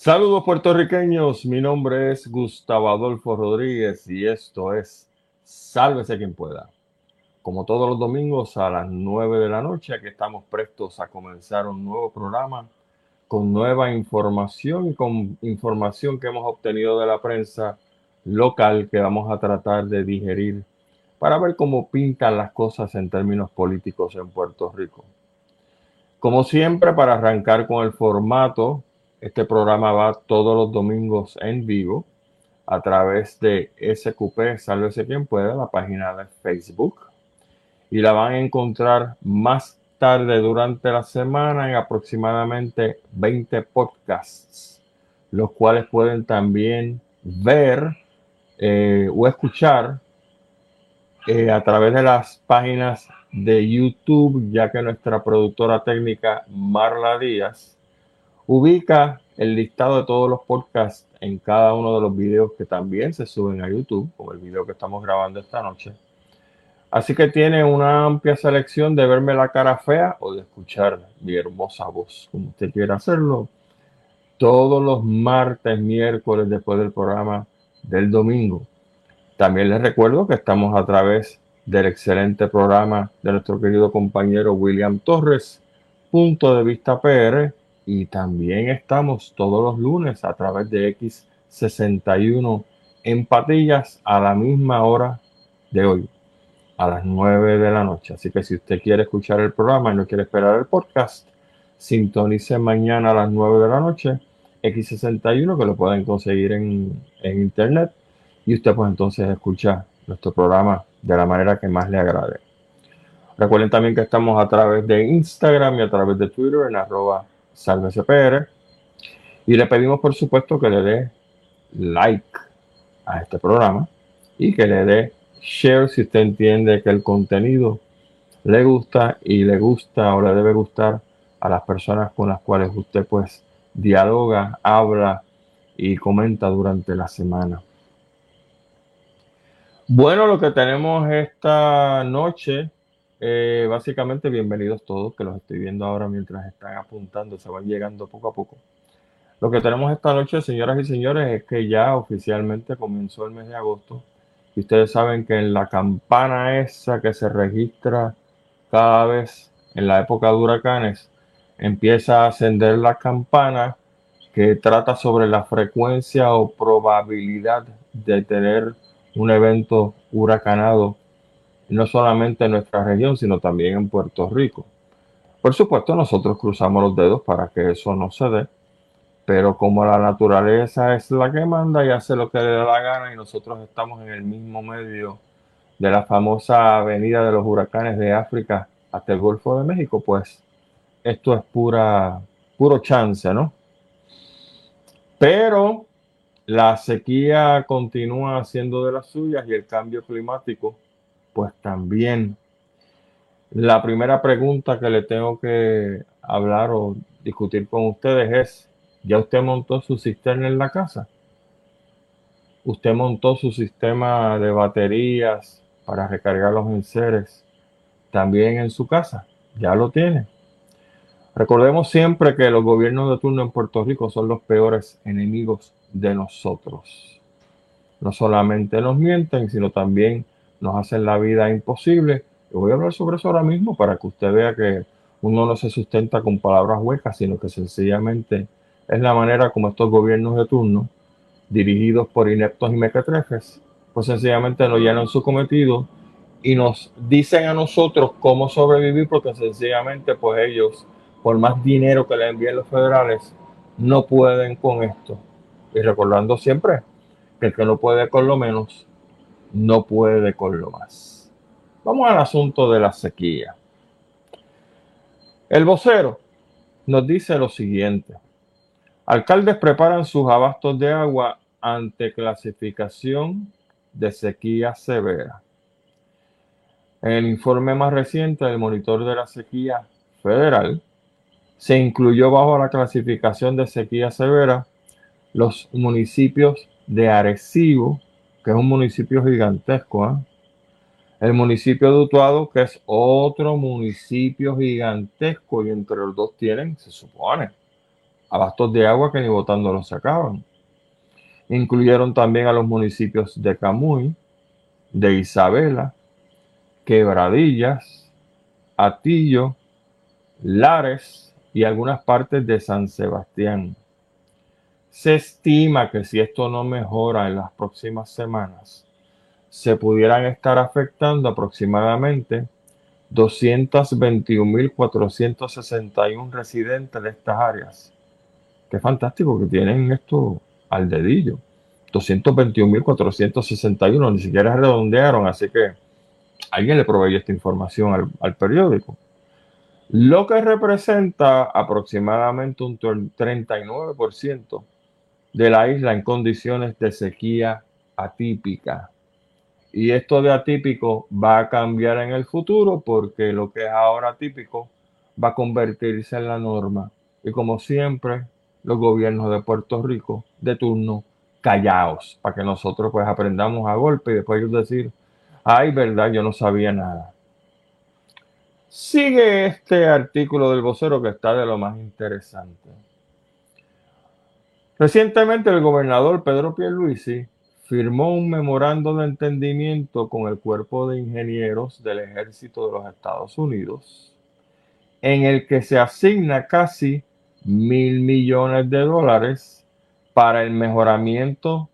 Saludos puertorriqueños, mi nombre es Gustavo Adolfo Rodríguez y esto es Sálvese quien pueda. Como todos los domingos a las 9 de la noche, aquí estamos prestos a comenzar un nuevo programa con nueva información y con información que hemos obtenido de la prensa local que vamos a tratar de digerir para ver cómo pintan las cosas en términos políticos en Puerto Rico. Como siempre, para arrancar con el formato, este programa va todos los domingos en vivo a través de SQP, Sálvese quien pueda, la página de Facebook. Y la van a encontrar más tarde durante la semana en aproximadamente 20 podcasts, los cuales pueden también ver eh, o escuchar eh, a través de las páginas de YouTube, ya que nuestra productora técnica Marla Díaz Ubica el listado de todos los podcasts en cada uno de los videos que también se suben a YouTube, como el video que estamos grabando esta noche. Así que tiene una amplia selección de verme la cara fea o de escuchar mi hermosa voz, como usted quiera hacerlo, todos los martes, miércoles después del programa del domingo. También les recuerdo que estamos a través del excelente programa de nuestro querido compañero William Torres, Punto de Vista PR, y también estamos todos los lunes a través de X61 en Patillas a la misma hora de hoy, a las 9 de la noche. Así que si usted quiere escuchar el programa y no quiere esperar el podcast, sintonice mañana a las 9 de la noche X61 que lo pueden conseguir en, en internet y usted pues entonces escucha nuestro programa de la manera que más le agrade. Recuerden también que estamos a través de Instagram y a través de Twitter en arroba Sálvese PR. Y le pedimos, por supuesto, que le dé like a este programa y que le dé share si usted entiende que el contenido le gusta y le gusta o le debe gustar a las personas con las cuales usted pues dialoga, habla y comenta durante la semana. Bueno, lo que tenemos esta noche eh, básicamente, bienvenidos todos, que los estoy viendo ahora mientras están apuntando, se van llegando poco a poco. Lo que tenemos esta noche, señoras y señores, es que ya oficialmente comenzó el mes de agosto. Y ustedes saben que en la campana esa que se registra cada vez en la época de huracanes, empieza a ascender la campana que trata sobre la frecuencia o probabilidad de tener un evento huracanado no solamente en nuestra región, sino también en Puerto Rico. Por supuesto, nosotros cruzamos los dedos para que eso no se dé, pero como la naturaleza es la que manda y hace lo que le da la gana y nosotros estamos en el mismo medio de la famosa avenida de los huracanes de África hasta el Golfo de México, pues esto es pura, puro chance, ¿no? Pero la sequía continúa haciendo de las suyas y el cambio climático pues también la primera pregunta que le tengo que hablar o discutir con ustedes es, ¿ya usted montó su cisterna en la casa? ¿Usted montó su sistema de baterías para recargar los enseres también en su casa? ¿Ya lo tiene? Recordemos siempre que los gobiernos de turno en Puerto Rico son los peores enemigos de nosotros. No solamente nos mienten, sino también nos hacen la vida imposible. Yo voy a hablar sobre eso ahora mismo para que usted vea que uno no se sustenta con palabras huecas, sino que sencillamente es la manera como estos gobiernos de turno, dirigidos por ineptos y mequetrefes, pues sencillamente no llenan su cometido y nos dicen a nosotros cómo sobrevivir, porque sencillamente pues ellos, por más dinero que le envíen los federales, no pueden con esto. Y recordando siempre que el que no puede con lo menos, no puede con lo más. Vamos al asunto de la sequía. El vocero nos dice lo siguiente. Alcaldes preparan sus abastos de agua ante clasificación de sequía severa. En el informe más reciente del monitor de la sequía federal, se incluyó bajo la clasificación de sequía severa los municipios de Arecibo, que es un municipio gigantesco. ¿ah? El municipio de Utuado, que es otro municipio gigantesco, y entre los dos tienen, se supone, abastos de agua que ni botando los sacaban. Incluyeron también a los municipios de Camuy, de Isabela, Quebradillas, Atillo, Lares y algunas partes de San Sebastián. Se estima que si esto no mejora en las próximas semanas, se pudieran estar afectando aproximadamente 221.461 residentes de estas áreas. Qué fantástico que tienen esto al dedillo. 221.461, ni siquiera redondearon, así que alguien le proveyó esta información al, periódico. Lo que representa aproximadamente un 39% de la isla en condiciones de sequía atípica. Y esto de atípico va a cambiar en el futuro porque lo que es ahora atípico va a convertirse en la norma. Y como siempre, los gobiernos de Puerto Rico de turno callaos para que nosotros pues aprendamos a golpe y después ellos decir, ay, verdad, yo no sabía nada. Sigue este artículo del vocero que está de lo más interesante. Recientemente el gobernador Pedro Pierluisi firmó un memorando de entendimiento con el Cuerpo de Ingenieros del Ejército de los Estados Unidos, en el que se asigna casi mil millones de dólares para el mejoramiento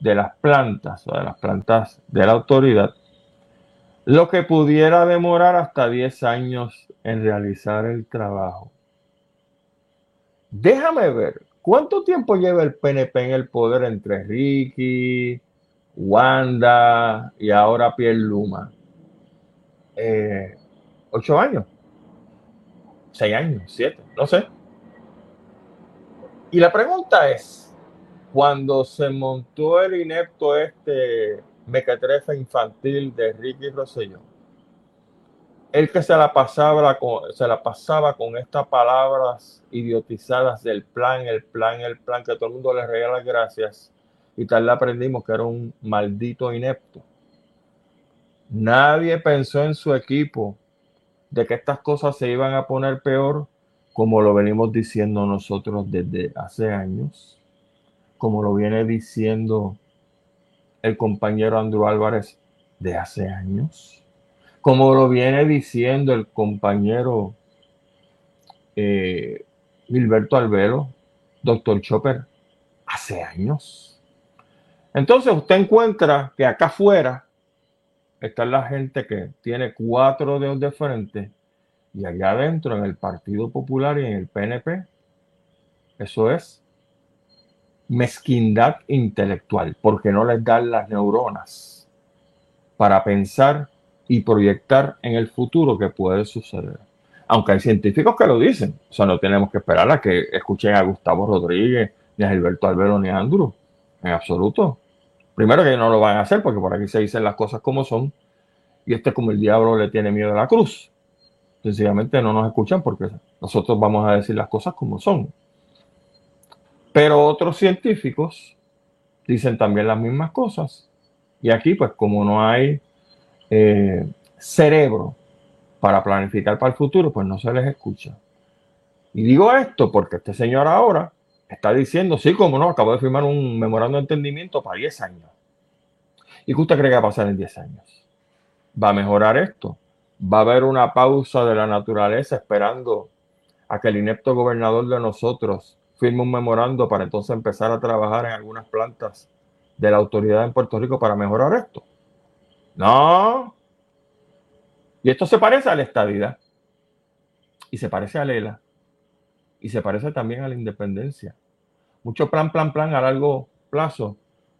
de las plantas o de las plantas de la autoridad, lo que pudiera demorar hasta 10 años en realizar el trabajo. Déjame ver, ¿Cuánto tiempo lleva el PNP en el poder entre Ricky, Wanda y ahora Pierre Luma? Eh, ¿Ocho años? ¿Seis años? ¿Siete? No sé. Y la pregunta es, cuando se montó el inepto este mequetrefe infantil de Ricky Rosselló, el que se la pasaba con, se la pasaba con estas palabras idiotizadas del plan, el plan, el plan, que todo el mundo le reía las gracias y tal le aprendimos que era un maldito inepto. Nadie pensó en su equipo de que estas cosas se iban a poner peor, como lo venimos diciendo nosotros desde hace años, como lo viene diciendo el compañero Andrew Álvarez de hace años como lo viene diciendo el compañero eh, Gilberto Albelo, doctor Chopper, hace años. Entonces usted encuentra que acá afuera está la gente que tiene cuatro dedos de frente y allá adentro en el Partido Popular y en el PNP, eso es mezquindad intelectual, porque no les dan las neuronas para pensar y proyectar en el futuro que puede suceder. Aunque hay científicos que lo dicen, o sea, no tenemos que esperar a que escuchen a Gustavo Rodríguez, ni a Gilberto Albero, ni a Andrew, en absoluto. Primero que no lo van a hacer porque por aquí se dicen las cosas como son y este como el diablo le tiene miedo a la cruz. Sencillamente no nos escuchan porque nosotros vamos a decir las cosas como son. Pero otros científicos dicen también las mismas cosas. Y aquí, pues como no hay eh, cerebro para planificar para el futuro, pues no se les escucha. Y digo esto porque este señor ahora está diciendo, sí, como no, acabo de firmar un memorando de entendimiento para 10 años. ¿Y qué usted cree que va a pasar en 10 años? ¿Va a mejorar esto? ¿Va a haber una pausa de la naturaleza esperando a que el inepto gobernador de nosotros firme un memorando para entonces empezar a trabajar en algunas plantas de la autoridad en Puerto Rico para mejorar esto? No. Y esto se parece a la estadidad. Y se parece a Lela. Y se parece también a la independencia. Mucho plan, plan, plan a largo plazo,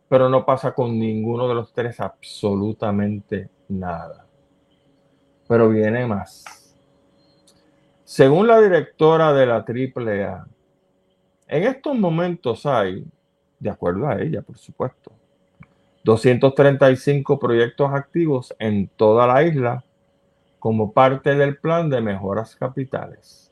pero no pasa con ninguno de los tres absolutamente nada. Pero viene más. Según la directora de la AAA, en estos momentos hay, de acuerdo a ella, por supuesto, 235 proyectos activos en toda la isla como parte del plan de mejoras capitales,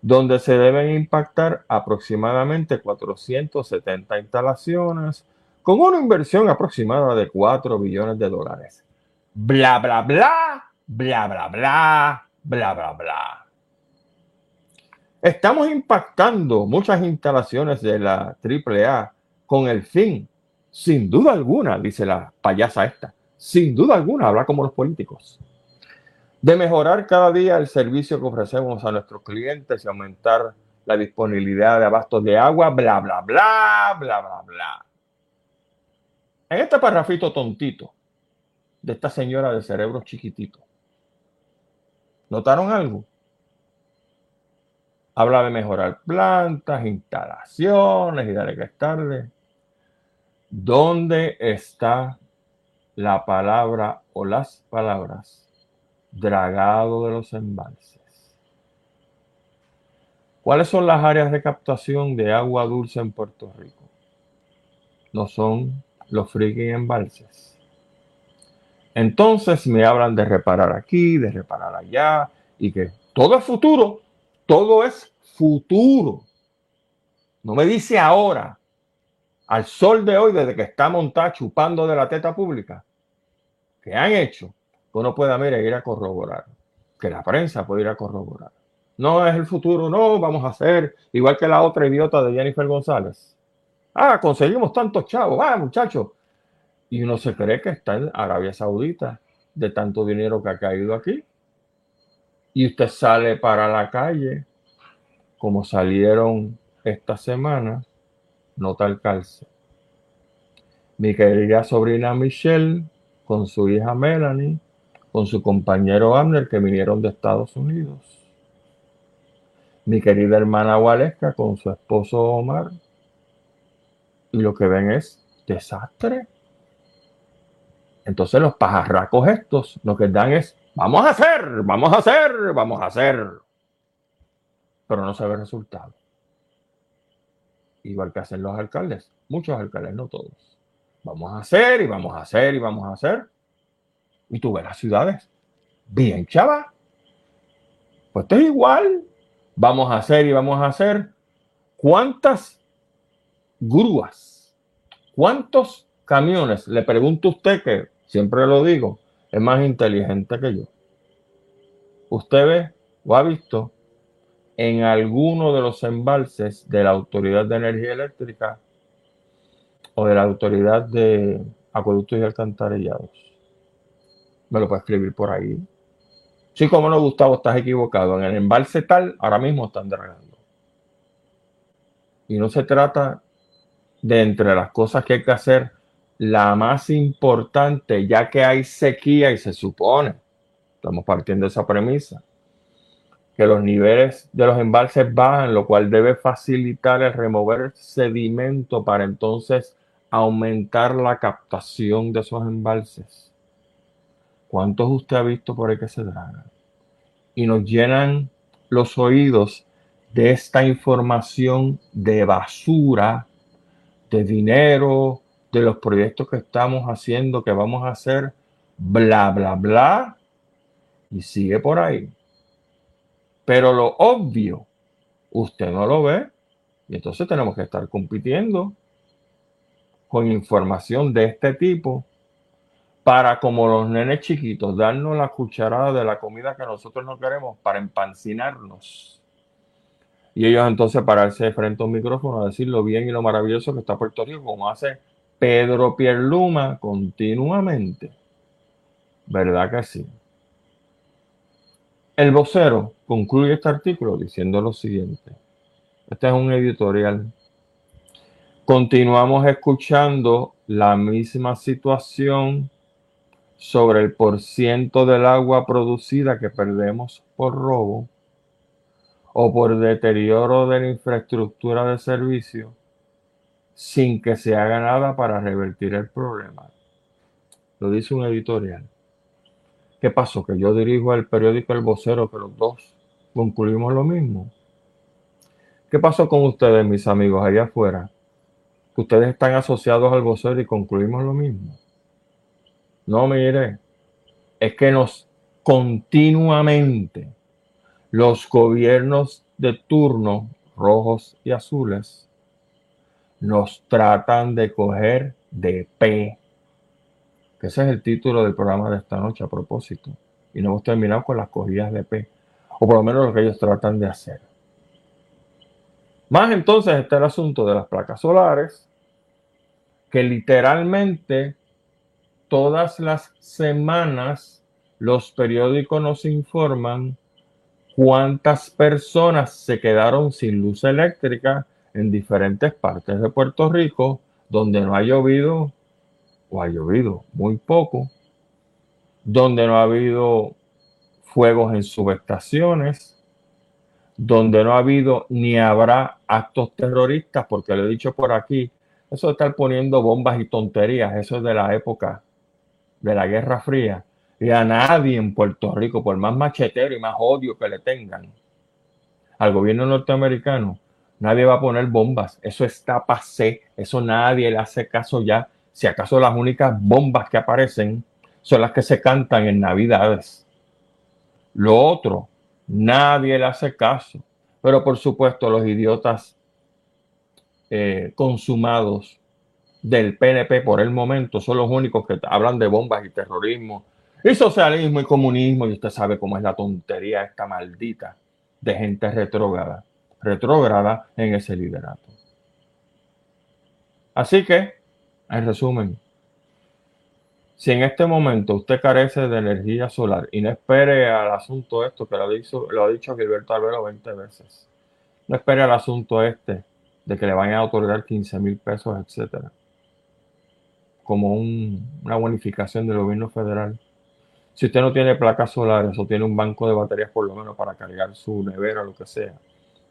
donde se deben impactar aproximadamente 470 instalaciones con una inversión aproximada de 4 billones de dólares. Bla, bla, bla, bla, bla, bla, bla, bla, bla. Estamos impactando muchas instalaciones de la AAA con el fin, sin duda alguna, dice la payasa esta, sin duda alguna, habla como los políticos, de mejorar cada día el servicio que ofrecemos a nuestros clientes y aumentar la disponibilidad de abastos de agua, bla, bla, bla, bla, bla, bla. En este parrafito tontito de esta señora de cerebro chiquitito, ¿notaron algo? Habla de mejorar plantas, instalaciones y darle que estarle. ¿Dónde está la palabra o las palabras dragado de los embalses? ¿Cuáles son las áreas de captación de agua dulce en Puerto Rico? No son los freaking embalses. Entonces me hablan de reparar aquí, de reparar allá, y que todo es futuro, todo es futuro. No me dice ahora, al sol de hoy, desde que está montada chupando de la teta pública, que han hecho, que uno pueda mire, ir a corroborar, que la prensa puede ir a corroborar no es el futuro, no, vamos a hacer igual que la otra idiota de Jennifer González. Ah, conseguimos tantos chavos, ah, muchachos. Y uno se cree que está en Arabia Saudita de tanto dinero que ha caído aquí. Y usted sale para la calle, como salieron esta semana, no tal calce. Mi querida sobrina Michelle, con su hija Melanie, con su compañero Abner, que vinieron de Estados Unidos mi querida hermana Waleska con su esposo Omar. Y lo que ven es desastre. Entonces los pajarracos estos lo que dan es, vamos a hacer, vamos a hacer, vamos a hacer. Pero no se ve resultado. Igual que hacen los alcaldes, muchos alcaldes, no todos. Vamos a hacer y vamos a hacer y vamos a hacer. Y tú ves las ciudades. Bien, chava. Pues esto es igual vamos a hacer y vamos a hacer. ¿Cuántas grúas? ¿Cuántos camiones? Le pregunto a usted que siempre lo digo, es más inteligente que yo. Usted ve o ha visto en alguno de los embalses de la Autoridad de Energía Eléctrica o de la Autoridad de Acueductos y Alcantarillados. Me lo puede escribir por ahí. Sí, como no, Gustavo, estás equivocado. En el embalse tal, ahora mismo están dragando. Y no se trata de entre las cosas que hay que hacer, la más importante, ya que hay sequía y se supone, estamos partiendo de esa premisa, que los niveles de los embalses bajan, lo cual debe facilitar el remover sedimento para entonces aumentar la captación de esos embalses. ¿Cuántos usted ha visto por ahí que se dragan? Y nos llenan los oídos de esta información de basura, de dinero, de los proyectos que estamos haciendo, que vamos a hacer, bla, bla, bla, y sigue por ahí. Pero lo obvio, usted no lo ve, y entonces tenemos que estar compitiendo con información de este tipo para como los nenes chiquitos, darnos la cucharada de la comida que nosotros no queremos para empancinarnos. Y ellos entonces pararse frente a un micrófono a decir lo bien y lo maravilloso que está Puerto Rico, como hace Pedro Pierluma continuamente. ¿Verdad que sí? El vocero concluye este artículo diciendo lo siguiente. Este es un editorial. Continuamos escuchando la misma situación sobre el porciento del agua producida que perdemos por robo o por deterioro de la infraestructura de servicio sin que se haga nada para revertir el problema. Lo dice un editorial. ¿Qué pasó? Que yo dirijo el periódico El Vocero, que los dos concluimos lo mismo. ¿Qué pasó con ustedes, mis amigos, allá afuera? Ustedes están asociados al vocero y concluimos lo mismo. No, mire, es que nos continuamente los gobiernos de turno, rojos y azules, nos tratan de coger de P. Que ese es el título del programa de esta noche a propósito. Y no hemos terminado con las cogidas de P. O por lo menos lo que ellos tratan de hacer. Más entonces está el asunto de las placas solares, que literalmente todas las semanas los periódicos nos informan cuántas personas se quedaron sin luz eléctrica en diferentes partes de Puerto Rico donde no ha llovido o ha llovido muy poco, donde no ha habido fuegos en subestaciones, donde no ha habido ni habrá actos terroristas, porque lo he dicho por aquí, eso de estar poniendo bombas y tonterías, eso es de la época de la Guerra Fría. Y a nadie en Puerto Rico, por más machetero y más odio que le tengan al gobierno norteamericano, nadie va a poner bombas. Eso está pasé, eso nadie le hace caso ya. Si acaso las únicas bombas que aparecen son las que se cantan en Navidades. Lo otro, nadie le hace caso. Pero por supuesto, los idiotas eh, consumados del PNP por el momento son los únicos que hablan de bombas y terrorismo y socialismo y comunismo. Y usted sabe cómo es la tontería esta maldita de gente retrógrada, retrógrada en ese liderato. Así que, en resumen, si en este momento usted carece de energía solar y no espere al asunto esto, que lo, lo ha dicho Gilberto Albero 20 veces, no espere al asunto este de que le vayan a otorgar 15 mil pesos, etcétera, como una bonificación del gobierno federal. Si usted no tiene placas solares o tiene un banco de baterías por lo menos para cargar su nevera o lo que sea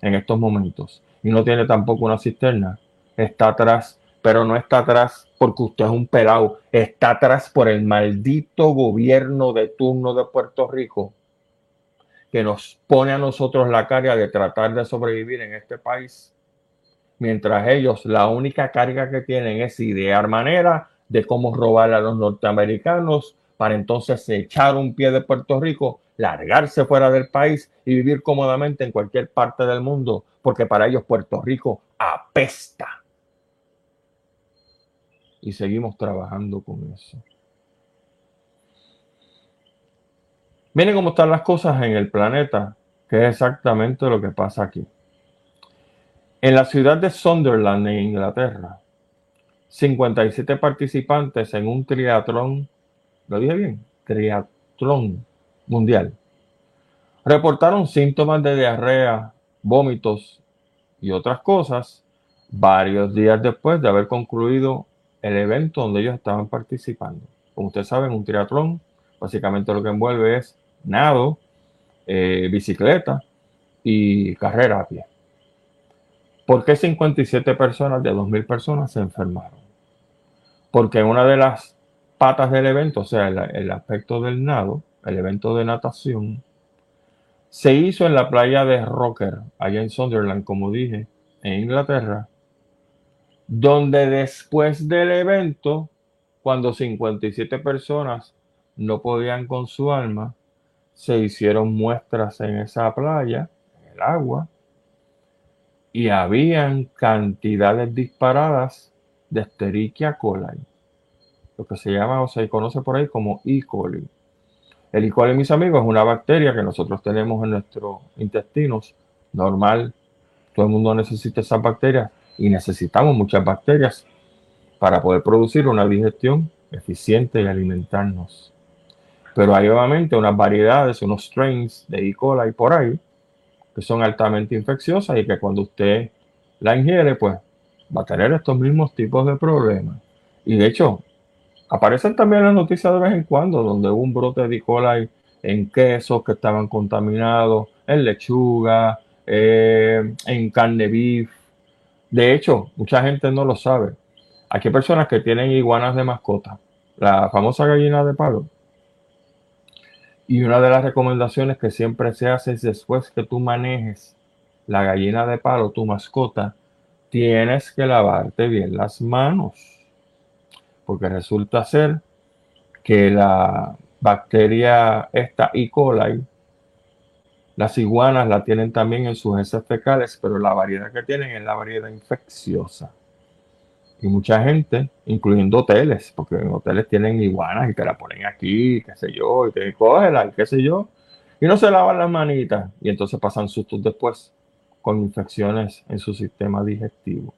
en estos momentos y no tiene tampoco una cisterna, está atrás, pero no está atrás porque usted es un pelado, está atrás por el maldito gobierno de turno de Puerto Rico que nos pone a nosotros la carga de tratar de sobrevivir en este país, mientras ellos la única carga que tienen es idear manera de cómo robar a los norteamericanos para entonces echar un pie de Puerto Rico, largarse fuera del país y vivir cómodamente en cualquier parte del mundo, porque para ellos Puerto Rico apesta y seguimos trabajando con eso. Miren cómo están las cosas en el planeta, que es exactamente lo que pasa aquí. En la ciudad de Sunderland, en Inglaterra, 57 participantes en un triatlón, lo dije bien, triatlón mundial, reportaron síntomas de diarrea, vómitos y otras cosas varios días después de haber concluido el evento donde ellos estaban participando. Como ustedes saben, un triatlón básicamente lo que envuelve es nado, eh, bicicleta y carrera a pie. ¿Por qué 57 personas de 2.000 personas se enfermaron? Porque una de las patas del evento, o sea, el, el aspecto del nado, el evento de natación, se hizo en la playa de Rocker, allá en Sunderland, como dije, en Inglaterra, donde después del evento, cuando 57 personas no podían con su alma, se hicieron muestras en esa playa, en el agua, y habían cantidades disparadas de Escherichia coli, lo que se llama o se conoce por ahí como E. coli. El E. coli, mis amigos, es una bacteria que nosotros tenemos en nuestros intestinos, normal, todo el mundo necesita esas bacterias y necesitamos muchas bacterias para poder producir una digestión eficiente y alimentarnos. Pero hay obviamente unas variedades, unos strains de E. coli por ahí que son altamente infecciosas y que cuando usted la ingiere, pues va a tener estos mismos tipos de problemas. Y de hecho, aparecen también las noticias de vez en cuando donde hubo un brote de E. coli en quesos que estaban contaminados, en lechuga, eh, en carne beef, de hecho, mucha gente no lo sabe. Aquí hay personas que tienen iguanas de mascota, la famosa gallina de palo. Y una de las recomendaciones que siempre se hace es después que tú manejes la gallina de palo, tu mascota, tienes que lavarte bien las manos. Porque resulta ser que la bacteria esta E. coli las iguanas la tienen también en sus heces fecales, pero la variedad que tienen es la variedad infecciosa. Y mucha gente, incluyendo hoteles, porque en hoteles tienen iguanas y te la ponen aquí, qué sé yo, y te cógela qué sé yo, y no se lavan las manitas. Y entonces pasan sustos después con infecciones en su sistema digestivo.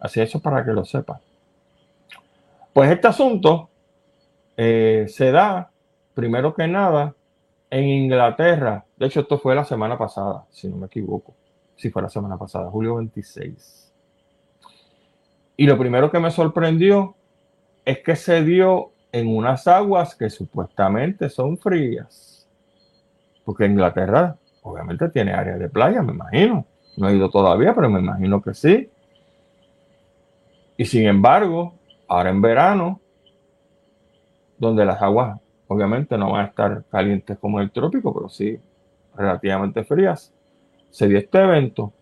Así eso para que lo sepan. Pues este asunto eh, se da, primero que nada, en Inglaterra. De hecho, esto fue la semana pasada, si no me equivoco. Si fue la semana pasada, julio 26. Y lo primero que me sorprendió es que se dio en unas aguas que supuestamente son frías. Porque Inglaterra obviamente tiene áreas de playa, me imagino. No he ido todavía, pero me imagino que sí. Y sin embargo, ahora en verano, donde las aguas obviamente no van a estar calientes como el trópico, pero sí relativamente frías, se dio este evento.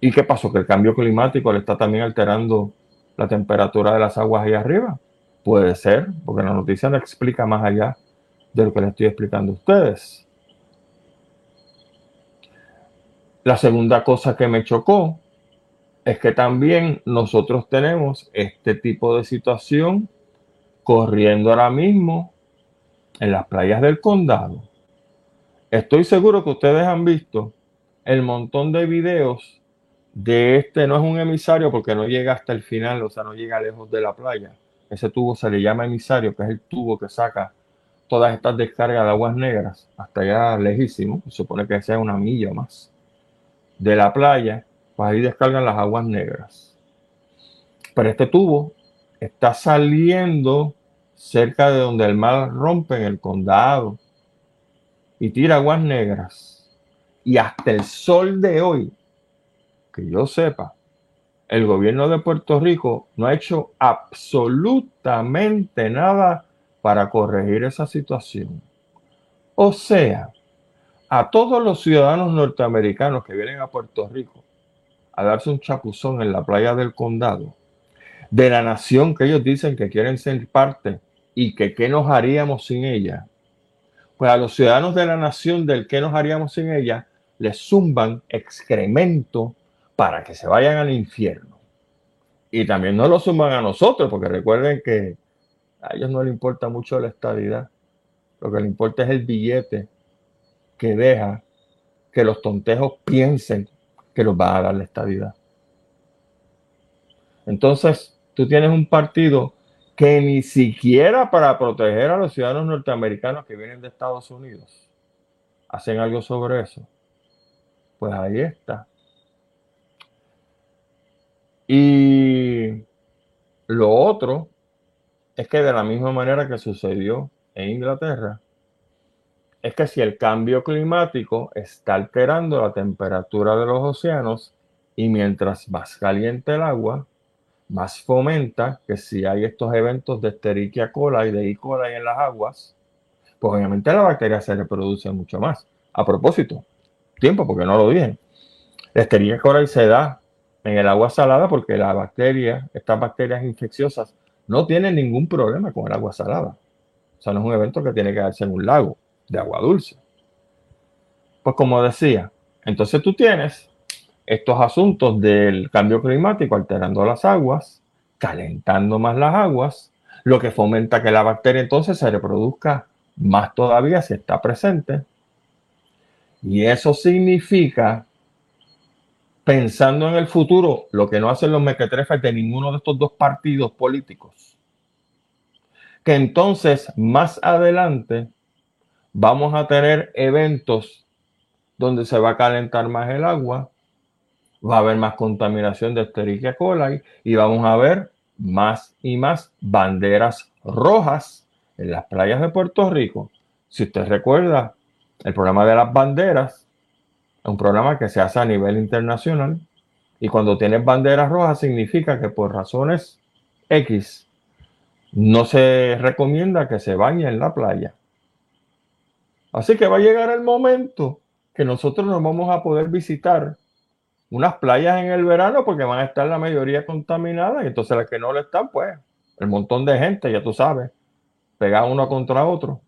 ¿Y qué pasó? Que el cambio climático le está también alterando la temperatura de las aguas ahí arriba. Puede ser, porque la noticia no explica más allá de lo que le estoy explicando a ustedes. La segunda cosa que me chocó es que también nosotros tenemos este tipo de situación corriendo ahora mismo en las playas del condado. Estoy seguro que ustedes han visto el montón de videos de este, no es un emisario porque no llega hasta el final, o sea, no llega lejos de la playa. Ese tubo se le llama emisario, que es el tubo que saca todas estas descargas de aguas negras hasta allá lejísimo, se supone que sea una milla más de la playa, pues ahí descargan las aguas negras. Pero este tubo está saliendo cerca de donde el mar rompe en el condado y tira aguas negras. Y hasta el sol de hoy, que yo sepa, el gobierno de Puerto Rico no ha hecho absolutamente nada para corregir esa situación. O sea, a todos los ciudadanos norteamericanos que vienen a Puerto Rico a darse un chapuzón en la playa del condado, de la nación que ellos dicen que quieren ser parte y que qué nos haríamos sin ella, pues a los ciudadanos de la nación del qué nos haríamos sin ella, les zumban excremento para que se vayan al infierno. Y también no lo zumban a nosotros, porque recuerden que a ellos no les importa mucho la estabilidad. Lo que les importa es el billete que deja que los tontejos piensen que los va a dar la estabilidad. Entonces, tú tienes un partido que ni siquiera para proteger a los ciudadanos norteamericanos que vienen de Estados Unidos hacen algo sobre eso. Pues ahí está. Y lo otro es que de la misma manera que sucedió en Inglaterra, es que si el cambio climático está alterando la temperatura de los océanos y mientras más caliente el agua, más fomenta que si hay estos eventos de Escherichia coli y de E. coli en las aguas, pues obviamente la bacteria se reproduce mucho más. A propósito, tiempo, porque no lo dije. La Escherichia coli se da en el agua salada porque la bacteria, estas bacterias infecciosas, no tienen ningún problema con el agua salada. O sea, no es un evento que tiene que darse en un lago de agua dulce. Pues como decía, entonces tú tienes estos asuntos del cambio climático alterando las aguas, calentando más las aguas, lo que fomenta que la bacteria entonces se reproduzca más todavía si está presente. Y eso significa, pensando en el futuro, lo que no hacen los mequetrefes de ninguno de estos dos partidos políticos, que entonces más adelante vamos a tener eventos donde se va a calentar más el agua, va a haber más contaminación de Escherichia coli y vamos a ver más y más banderas rojas en las playas de Puerto Rico. Si usted recuerda, el programa de las banderas es un programa que se hace a nivel internacional y cuando tienes banderas rojas significa que por razones X no se recomienda que se bañe en la playa. Así que va a llegar el momento que nosotros nos vamos a poder visitar unas playas en el verano porque van a estar la mayoría contaminadas y entonces las que no lo están, pues, el montón de gente, ya tú sabes, pega uno contra otro.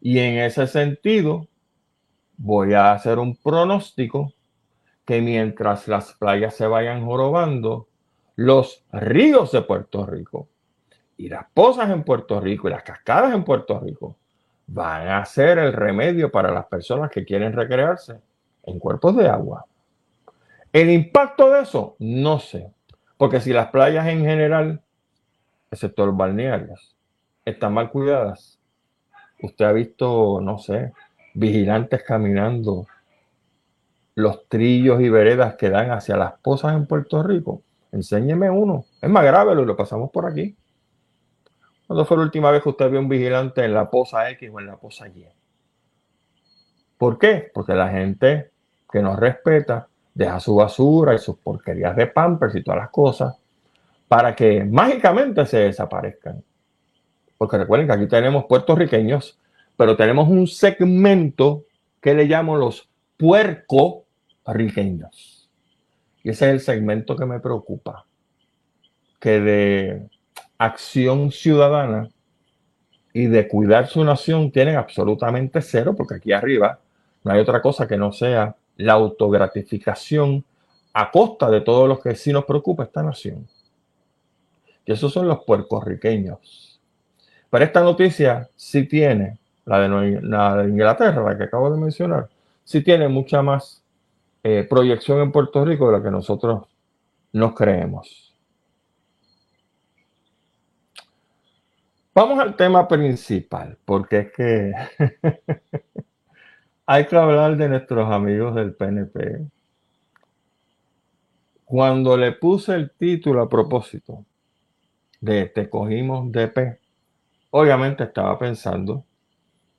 Y en ese sentido, voy a hacer un pronóstico que mientras las playas se vayan jorobando, los ríos de Puerto Rico y las pozas en Puerto Rico y las cascadas en Puerto Rico van a ser el remedio para las personas que quieren recrearse en cuerpos de agua. El impacto de eso, no sé. Porque si las playas en general, excepto los balnearios, están mal cuidadas, usted ha visto, no sé, vigilantes caminando los trillos y veredas que dan hacia las pozas en Puerto Rico. Enséñeme uno. Es más grave, lo, lo pasamos por aquí. ¿Cuándo fue la última vez que usted vio un vigilante en la poza X o en la poza Y? ¿Por qué? Porque la gente que nos respeta deja su basura y sus porquerías de pampers y todas las cosas para que mágicamente se desaparezcan. Porque recuerden que aquí tenemos puertorriqueños, pero tenemos un segmento que le llamo los puerco-riqueños. Y ese es el segmento que me preocupa. Que de acción ciudadana y de cuidar su nación tienen absolutamente cero, porque aquí arriba no hay otra cosa que no sea la autogratificación a costa de todos los que sí nos preocupa esta nación. Y esos son los puertorriqueños. Pero esta noticia sí tiene, la de, la de Inglaterra, la que acabo de mencionar, sí tiene mucha más eh, proyección en Puerto Rico de la que nosotros nos creemos. Vamos al tema principal, porque es que hay que hablar de nuestros amigos del PNP. Cuando le puse el título a propósito de Te cogimos DP, obviamente estaba pensando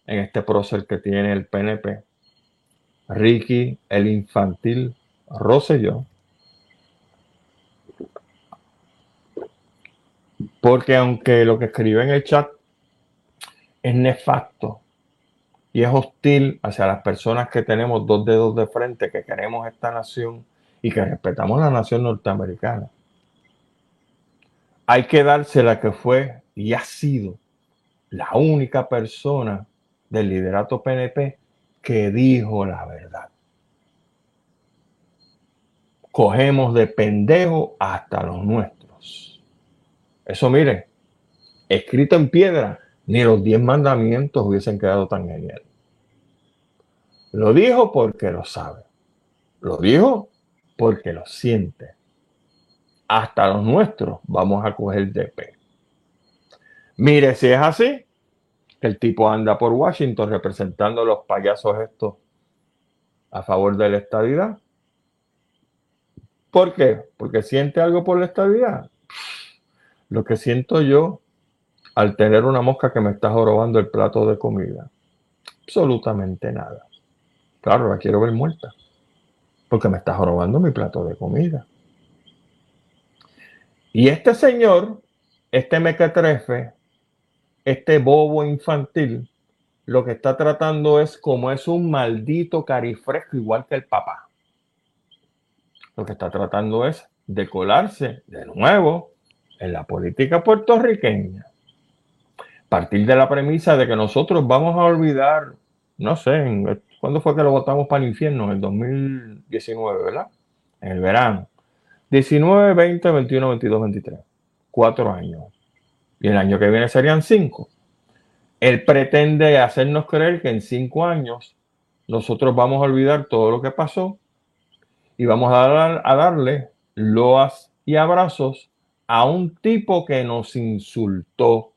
en este prócer que tiene el PNP, Ricky, el infantil Rosselló, porque aunque lo que escribe en el chat es nefasto es hostil hacia las personas que tenemos dos dedos de frente, que queremos esta nación y que respetamos la nación norteamericana. Hay que darse la que fue y ha sido la única persona del liderato PNP que dijo la verdad. Cogemos de pendejo hasta los nuestros. Eso mire, escrito en piedra, ni los diez mandamientos hubiesen quedado tan genial. Lo dijo porque lo sabe. Lo dijo porque lo siente. Hasta los nuestros vamos a coger DP. Mire, si es así, el tipo anda por Washington representando a los payasos estos a favor de la estabilidad. ¿Por qué? Porque siente algo por la estabilidad. Lo que siento yo al tener una mosca que me está jorobando el plato de comida? Absolutamente nada. Claro, la quiero ver muerta. Porque me está jorobando mi plato de comida. Y este señor, este mequetrefe, este bobo infantil, lo que está tratando es como es un maldito carifresco igual que el papá. Lo que está tratando es de colarse de nuevo en la política puertorriqueña partir de la premisa de que nosotros vamos a olvidar, no sé, en, ¿cuándo fue que lo votamos para el infierno? En el 2019, ¿verdad? En el verano. 19, 20, 21, 22, 23. Cuatro años. Y el año que viene serían cinco. Él pretende hacernos creer que en cinco años nosotros vamos a olvidar todo lo que pasó y vamos a, dar, a darle loas y abrazos a un tipo que nos insultó,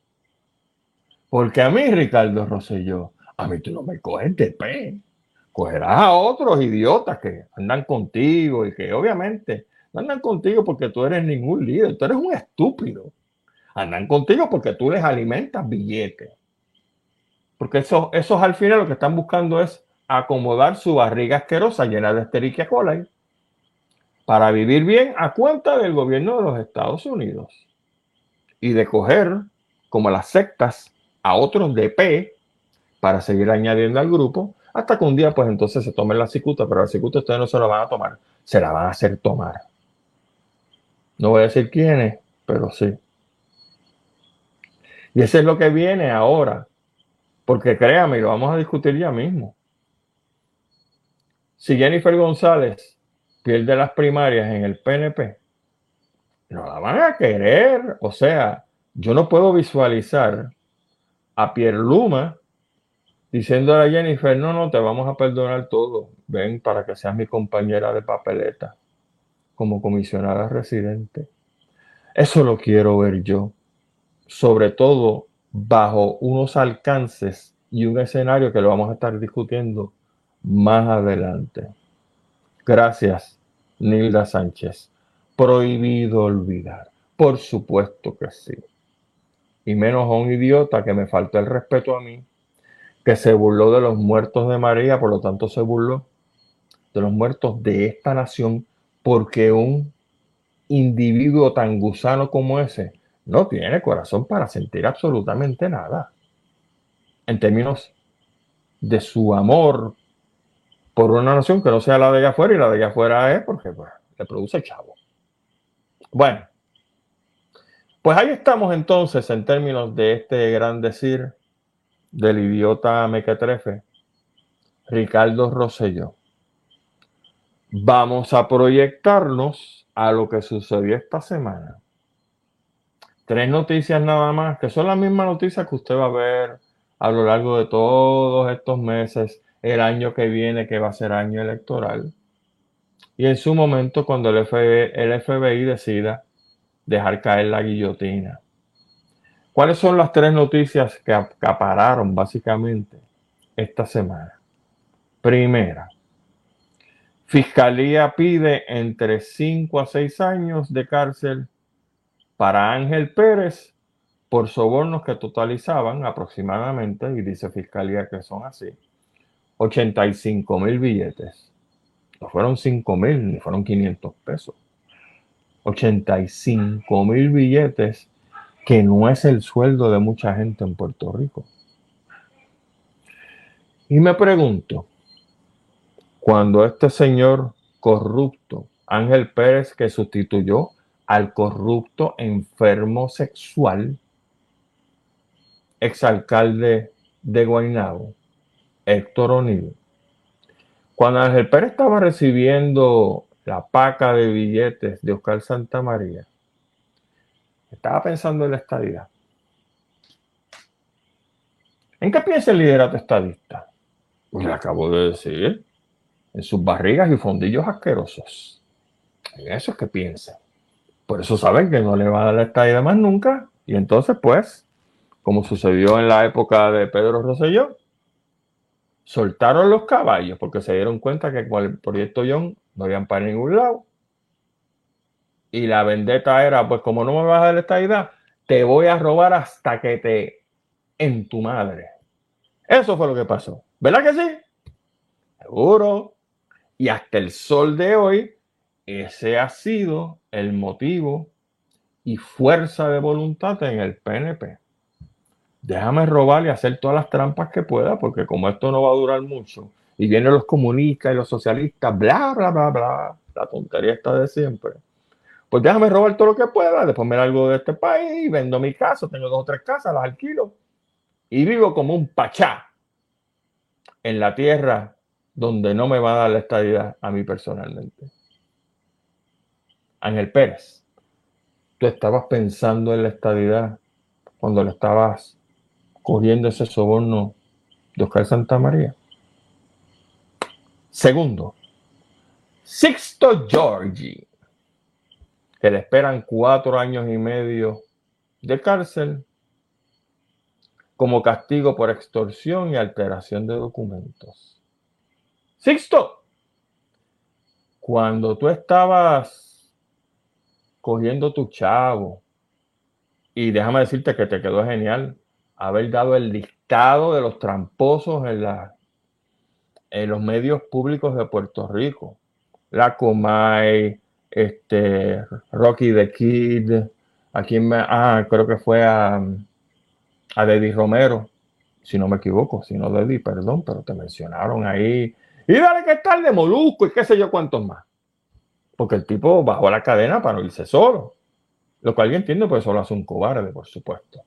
porque a mí, Ricardo Rosselló, a mí tú no me coges de pe. Cogerás a otros idiotas que andan contigo y que obviamente no andan contigo porque tú eres ningún líder, tú eres un estúpido. Andan contigo porque tú les alimentas billetes. Porque esos, esos al final lo que están buscando es acomodar su barriga asquerosa llena de Esterichia coli para vivir bien a cuenta del gobierno de los Estados Unidos y de coger como las sectas a otros de P para seguir añadiendo al grupo, hasta que un día pues entonces se tomen la cicuta, pero la cicuta ustedes no se la van a tomar, se la van a hacer tomar. No voy a decir quiénes, pero sí. Y eso es lo que viene ahora, porque créame, lo vamos a discutir ya mismo. Si Jennifer González pierde las primarias en el PNP, no la van a querer. O sea, yo no puedo visualizar a Pierre Luma diciéndole a Jennifer, no, no, te vamos a perdonar todo. Ven para que seas mi compañera de papeleta como comisionada residente. Eso lo quiero ver yo, sobre todo bajo unos alcances y un escenario que lo vamos a estar discutiendo más adelante. Gracias, Nilda Sánchez. Prohibido olvidar. Por supuesto que sí. Y menos a un idiota que me faltó el respeto a mí, que se burló de los muertos de María, por lo tanto se burló de los muertos de esta nación, porque un individuo tan gusano como ese no tiene corazón para sentir absolutamente nada. En términos de su amor por una nación que no sea la de allá afuera y la de allá afuera es porque pues, le produce chavo. Bueno, pues ahí estamos entonces en términos de este gran decir del idiota mequetrefe, Ricardo Rosselló. Vamos a proyectarnos a lo que sucedió esta semana. Tres noticias nada más, que son las mismas noticias que usted va a ver a lo largo de todos estos meses el año que viene, que va a ser año electoral, y en su momento cuando el FBI, el FBI decida dejar caer la guillotina. ¿Cuáles son las tres noticias que acapararon básicamente esta semana? Primera, Fiscalía pide entre 5 a 6 años de cárcel para Ángel Pérez por sobornos que totalizaban aproximadamente, y dice Fiscalía que son así, 85 mil billetes. No fueron 5 mil, ni fueron 500 pesos. 85 mil billetes, que no es el sueldo de mucha gente en Puerto Rico. Y me pregunto, cuando este señor corrupto, Ángel Pérez, que sustituyó al corrupto enfermo sexual, exalcalde de Guaynabo, Héctor O'Neill. Cuando Ángel Pérez estaba recibiendo la paca de billetes de Oscar Santa María, estaba pensando en la estadidad. ¿En qué piensa el liderato estadista? Pues le acabo de decir, en sus barrigas y fondillos asquerosos. En eso es que piensa. Por eso saben que no le va a dar la estadidad más nunca. Y entonces, pues, como sucedió en la época de Pedro Rosselló, soltaron los caballos porque se dieron cuenta que con el proyecto John no habían para ningún lado. Y la vendetta era, pues como no me vas a dar esta idea, te voy a robar hasta que te en tu madre. Eso fue lo que pasó. ¿Verdad que sí? Seguro. Y hasta el sol de hoy, ese ha sido el motivo y fuerza de voluntad en el PNP déjame robar y hacer todas las trampas que pueda, porque como esto no va a durar mucho, y vienen los comunistas y los socialistas, bla, bla, bla, bla, la tontería está de siempre. Pues déjame robar todo lo que pueda, después me algo de este país, vendo mi casa, tengo dos o tres casas, las alquilo, y vivo como un pachá en la tierra donde no me va a dar la estadidad a mí personalmente. Ángel Pérez, tú estabas pensando en la estadidad cuando le estabas cogiendo ese soborno de Oscar Santa María. Segundo, Sixto Giorgi, que le esperan cuatro años y medio de cárcel como castigo por extorsión y alteración de documentos. Sixto, cuando tú estabas cogiendo tu chavo, y déjame decirte que te quedó genial, haber dado el listado de los tramposos en, la, en los medios públicos de Puerto Rico. La Comay, este, Rocky the Kid, a quien me, ah, creo que fue a, a Deddy Romero, si no me equivoco, si no Deddy, perdón, pero te mencionaron ahí. Y dale que tal de Molusco y qué sé yo cuántos más. Porque el tipo bajó la cadena para no irse solo. Lo cual yo entiendo, pues solo hace un cobarde, por supuesto.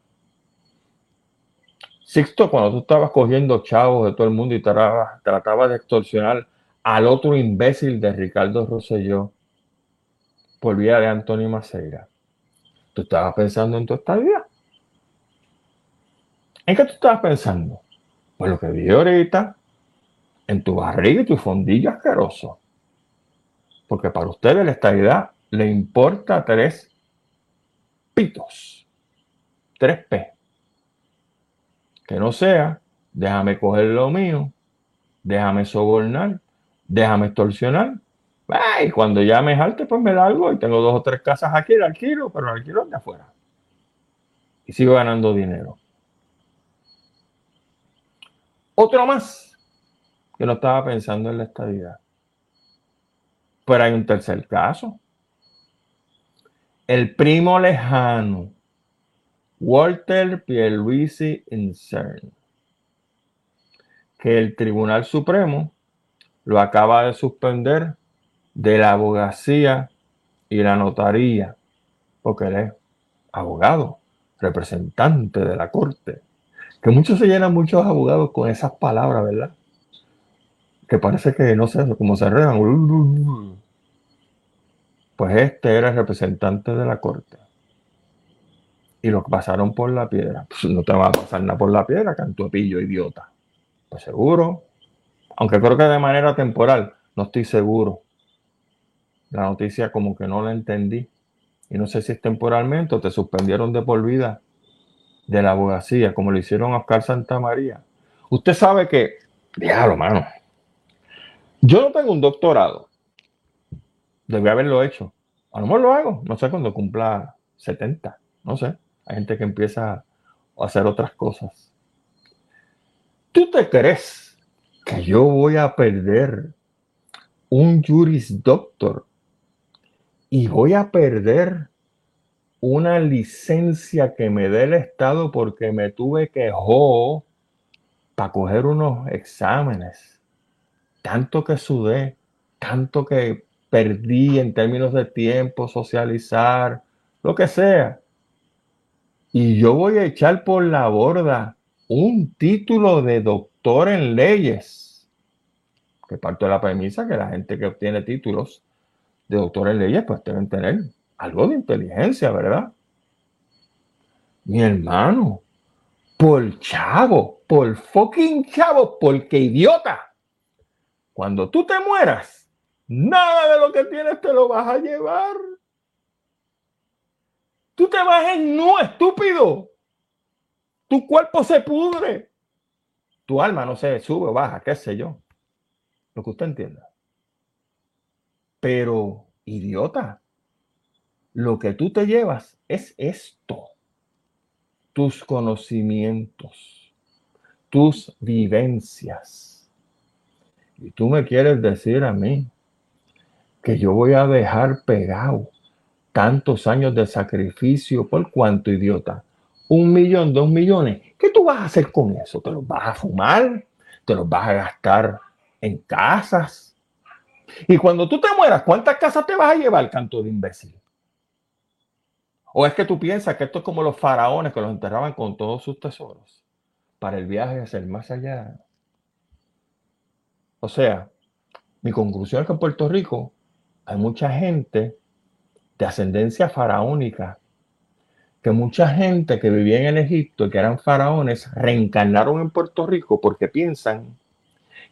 Sixto, cuando tú estabas cogiendo chavos de todo el mundo y tratabas, de extorsionar al otro imbécil de Ricardo Rosselló por vía de Antonio Maceira, tú estabas pensando en tu estadía. ¿En qué tú estabas pensando? Pues lo que vi ahorita, en tu barriga y tu fondillo asqueroso. Porque para ustedes la estabilidad le importa tres pitos, tres P. Que no sea, déjame coger lo mío, déjame sobornar, déjame extorsionar. Y cuando ya me jalte, pues me da algo y tengo dos o tres casas aquí, el alquilo, pero el alquilo de afuera. Y sigo ganando dinero. Otro más que no estaba pensando en la estadidad. Pero hay un tercer caso. El primo lejano, Walter Pierluisi Incern, que el Tribunal Supremo lo acaba de suspender de la abogacía y la notaría, porque él es abogado, representante de la corte. Que muchos se llenan muchos abogados con esas palabras, ¿verdad? Que parece que no sé, como se enredan. Pues este era el representante de la corte. Y lo pasaron por la piedra. Pues no te va a pasar nada por la piedra, pillo, idiota. Pues seguro. Aunque creo que de manera temporal, no estoy seguro. La noticia como que no la entendí. Y no sé si es temporalmente o te suspendieron de por vida de la abogacía, como le hicieron a Oscar Santa María. Usted sabe que, diablo, mano, yo no tengo un doctorado. Debí haberlo hecho. A lo mejor lo hago, no sé, cuando cumpla 70, no sé. Hay gente que empieza a hacer otras cosas. ¿Tú te crees que yo voy a perder un Juris Doctor y voy a perder una licencia que me dé el Estado porque me tuve que jo para coger unos exámenes. Tanto que sudé, tanto que perdí en términos de tiempo, socializar, lo que sea. Y yo voy a echar por la borda un título de doctor en leyes, que parte de la premisa que la gente que obtiene títulos de doctor en leyes pues deben tener algo de inteligencia, ¿verdad? Mi hermano, por chavo, por fucking chavo, porque idiota. Cuando tú te mueras, nada de lo que tienes te lo vas a llevar. Tú te vas en no, estúpido. Tu cuerpo se pudre. Tu alma no se sube o baja, qué sé yo. Lo que usted entienda. Pero, idiota, lo que tú te llevas es esto, tus conocimientos, tus vivencias. Y tú me quieres decir a mí que yo voy a dejar pegado tantos años de sacrificio por cuánto idiota. Un millón, dos millones. ¿Qué tú vas a hacer con eso? ¿Te los vas a fumar? ¿Te los vas a gastar en casas? Y cuando tú te mueras, ¿cuántas casas te vas a llevar, canto de imbécil? ¿O es que tú piensas que esto es como los faraones que los enterraban con todos sus tesoros para el viaje hacia el más allá? O sea, mi conclusión es que en Puerto Rico hay mucha gente de ascendencia faraónica, que mucha gente que vivía en Egipto y que eran faraones reencarnaron en Puerto Rico porque piensan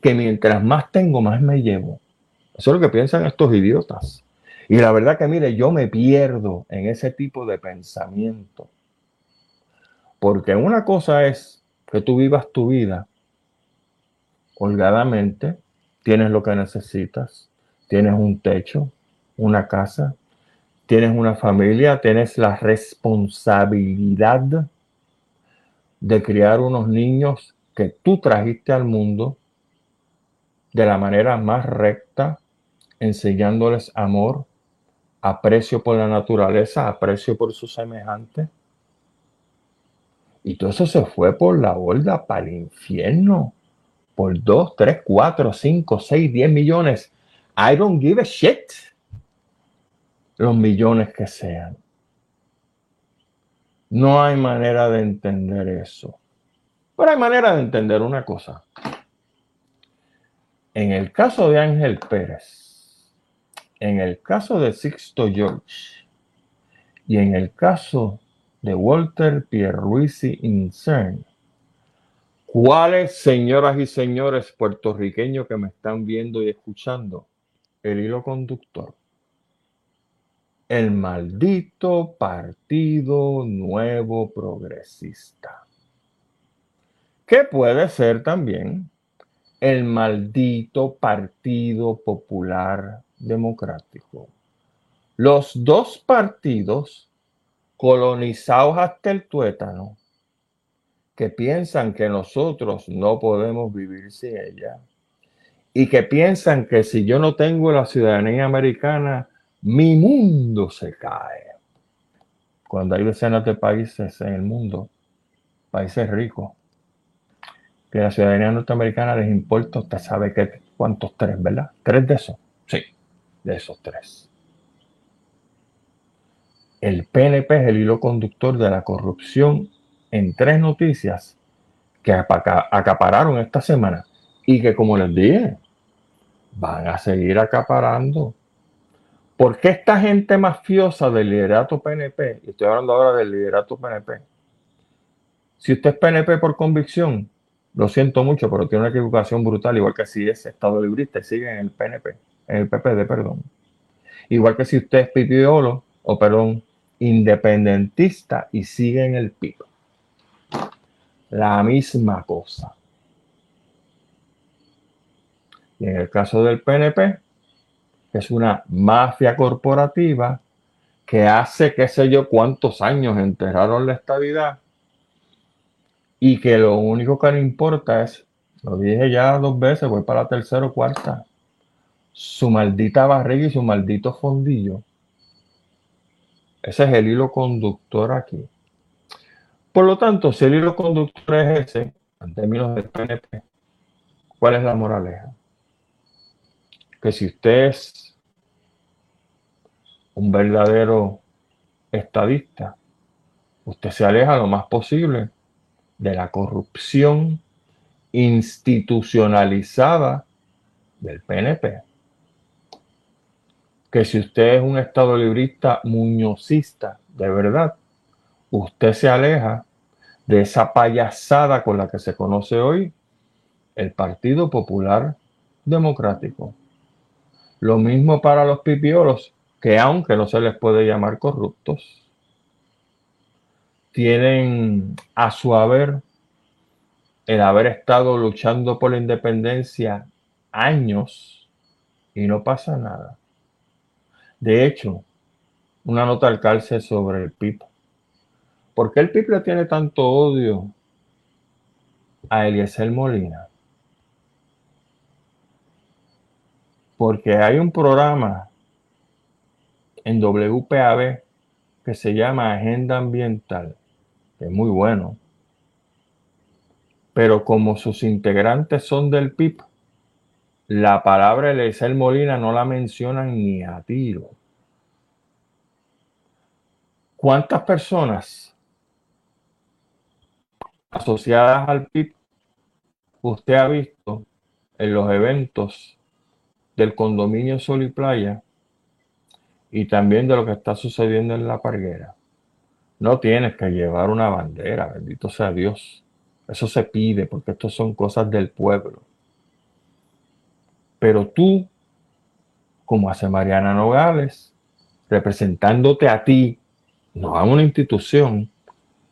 que mientras más tengo, más me llevo. Eso es lo que piensan estos idiotas. Y la verdad que, mire, yo me pierdo en ese tipo de pensamiento. Porque una cosa es que tú vivas tu vida holgadamente, tienes lo que necesitas, tienes un techo, una casa, tienes una familia, tienes la responsabilidad de criar unos niños que tú trajiste al mundo de la manera más recta, enseñándoles amor, aprecio por la naturaleza, aprecio por su semejante. Y todo eso se fue por la borda para el infierno. Por 2, 3, 4, 5, 6, 10 millones. I don't give a shit. Los millones que sean. No hay manera de entender eso. Pero hay manera de entender una cosa. En el caso de Ángel Pérez, en el caso de Sixto George y en el caso de Walter Pierluisi Incern, ¿Cuáles, señoras y señores puertorriqueños que me están viendo y escuchando? El hilo conductor. El maldito Partido Nuevo Progresista. Que puede ser también el maldito Partido Popular Democrático. Los dos partidos colonizados hasta el tuétano que piensan que nosotros no podemos vivir sin ella y que piensan que si yo no tengo la ciudadanía americana, mi mundo se cae. Cuando hay decenas de países en el mundo, países ricos, que la ciudadanía norteamericana les importa, usted sabe que cuántos tres, ¿verdad? Tres de esos. De esos tres. El PNP es el hilo conductor de la corrupción en tres noticias que acapararon esta semana y que, como les dije, van a seguir acaparando. ¿Por qué esta gente mafiosa del liderato PNP, y estoy hablando ahora del liderato PNP, si usted es PNP por convicción, lo siento mucho, pero tiene una equivocación brutal, igual que si es Estado librista y sigue en el PNP, el PPD, perdón. Igual que si usted es pipiolo, o perdón, independentista y sigue en el pico la misma cosa. Y en el caso del PNP, es una mafia corporativa que hace qué sé yo cuántos años enterraron la estabilidad y que lo único que le importa es, lo dije ya dos veces, voy para la tercera o cuarta, su maldita barriga y su maldito fondillo. Ese es el hilo conductor aquí. Por lo tanto, si el hilo conductor es ese, en términos del PNP, ¿cuál es la moraleja? Que si usted es un verdadero estadista, usted se aleja lo más posible de la corrupción institucionalizada del PNP. Que si usted es un estado librista muñozista de verdad, usted se aleja de esa payasada con la que se conoce hoy el Partido Popular Democrático. Lo mismo para los pipiolos, que aunque no se les puede llamar corruptos, tienen a su haber el haber estado luchando por la independencia años y no pasa nada. De hecho, una nota al calce sobre el PIB ¿Por qué el PIB le tiene tanto odio a Eliezer Molina? Porque hay un programa en WPAB que se llama Agenda Ambiental, que es muy bueno. Pero como sus integrantes son del PIB, la palabra Eliezer Molina no la mencionan ni a tiro. ¿Cuántas personas asociadas al PIB, usted ha visto en los eventos del condominio Sol y Playa y también de lo que está sucediendo en la parguera. No tienes que llevar una bandera, bendito sea Dios. Eso se pide porque esto son cosas del pueblo. Pero tú, como hace Mariana Nogales, representándote a ti, no a una institución,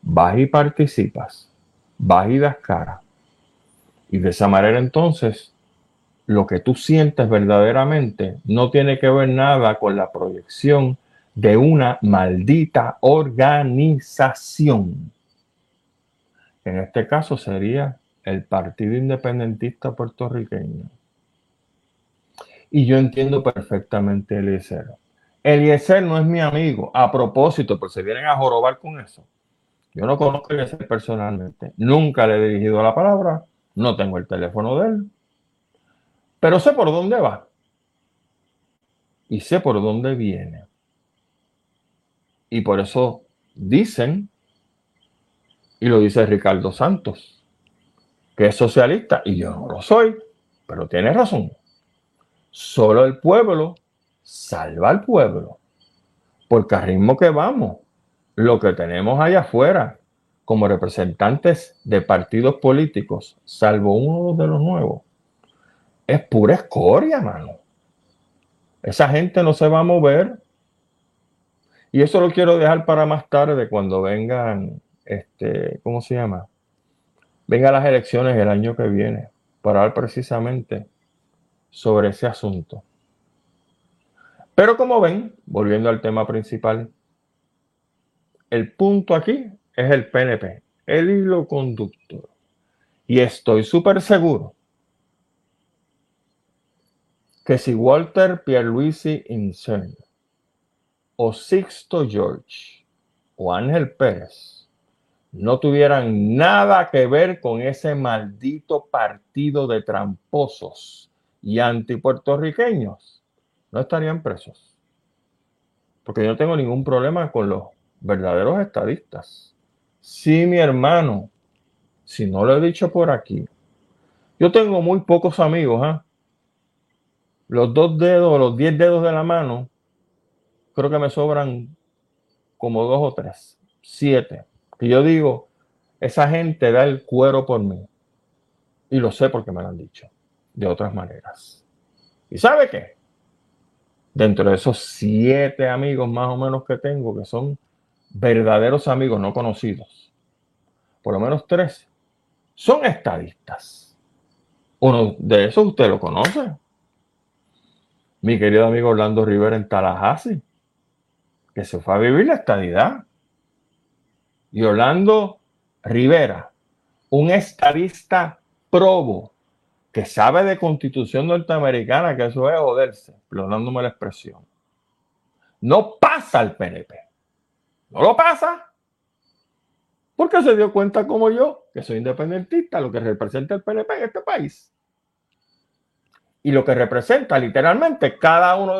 vas y participas vas y das cara. Y de esa manera entonces, lo que tú sientes verdaderamente no tiene que ver nada con la proyección de una maldita organización. En este caso sería el Partido Independentista Puertorriqueño. Y yo entiendo perfectamente Eliezer. Eliezer no es mi amigo. A propósito, pues se vienen a jorobar con eso. Yo no conozco a ese personalmente. Nunca le he dirigido la palabra. No tengo el teléfono de él. Pero sé por dónde va. Y sé por dónde viene. Y por eso dicen, y lo dice Ricardo Santos, que es socialista. Y yo no lo soy. Pero tiene razón. Solo el pueblo salva al pueblo. Porque al ritmo que vamos, lo que tenemos allá afuera como representantes de partidos políticos, salvo uno de los nuevos, es pura escoria, mano. Esa gente no se va a mover. Y eso lo quiero dejar para más tarde, cuando vengan, este, ¿cómo se llama? Vengan las elecciones el año que viene, para hablar precisamente sobre ese asunto. Pero como ven, volviendo al tema principal, el punto aquí es el PNP, el hilo conductor. Y estoy súper seguro que si Walter Pierluisi Incern o Sixto George o Ángel Pérez no tuvieran nada que ver con ese maldito partido de tramposos y antipuertorriqueños, no estarían presos. Porque yo no tengo ningún problema con los verdaderos estadistas. Sí, mi hermano, si no lo he dicho por aquí, yo tengo muy pocos amigos, ¿eh? Los dos dedos, los diez dedos de la mano, creo que me sobran como dos o tres, siete. Y yo digo, esa gente da el cuero por mí. Y lo sé porque me lo han dicho de otras maneras. ¿Y sabe qué? Dentro de esos siete amigos más o menos que tengo, que son verdaderos amigos no conocidos, por lo menos tres, son estadistas. Uno de esos usted lo conoce. Mi querido amigo Orlando Rivera en Tallahassee, que se fue a vivir la estadidad. Y Orlando Rivera, un estadista probo, que sabe de constitución norteamericana, que eso es joderse, perdonándome la expresión. No pasa al PNP. No lo pasa. Porque se dio cuenta como yo, que soy independentista, lo que representa el PNP en este país. Y lo que representa literalmente cada uno de esos